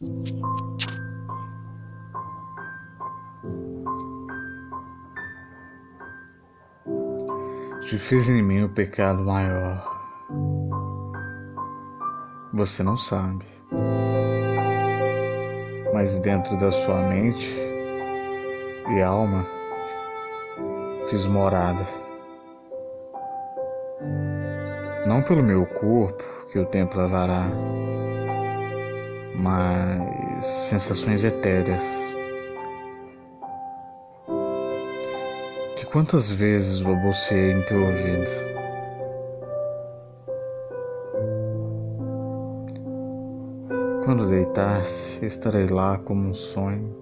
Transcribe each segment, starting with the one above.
Te fiz em mim o pecado maior. Você não sabe. Mas dentro da sua mente e alma fiz morada. Não pelo meu corpo, que o tempo lavará, mas sensações etéreas. Que quantas vezes balbuciei em teu ouvido. Quando deitar-se, estarei lá como um sonho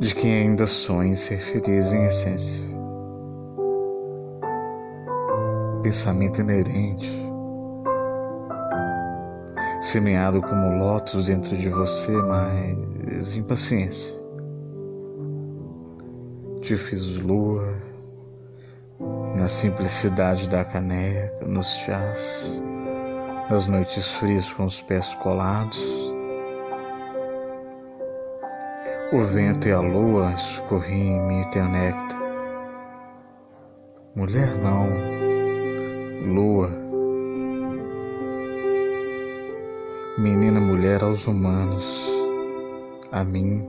de quem ainda sonha em ser feliz em essência. Pensamento inerente semeado como lótus dentro de você, mas impaciência. Te fiz lua na simplicidade da caneca, nos chás, nas noites frias com os pés colados. O vento e a lua escorriam em mim teu néctar. Mulher não, lua menina mulher aos humanos, a mim,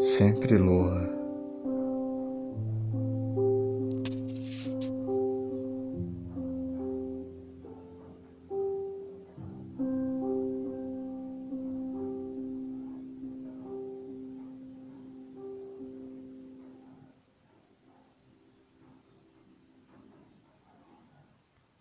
sempre lua.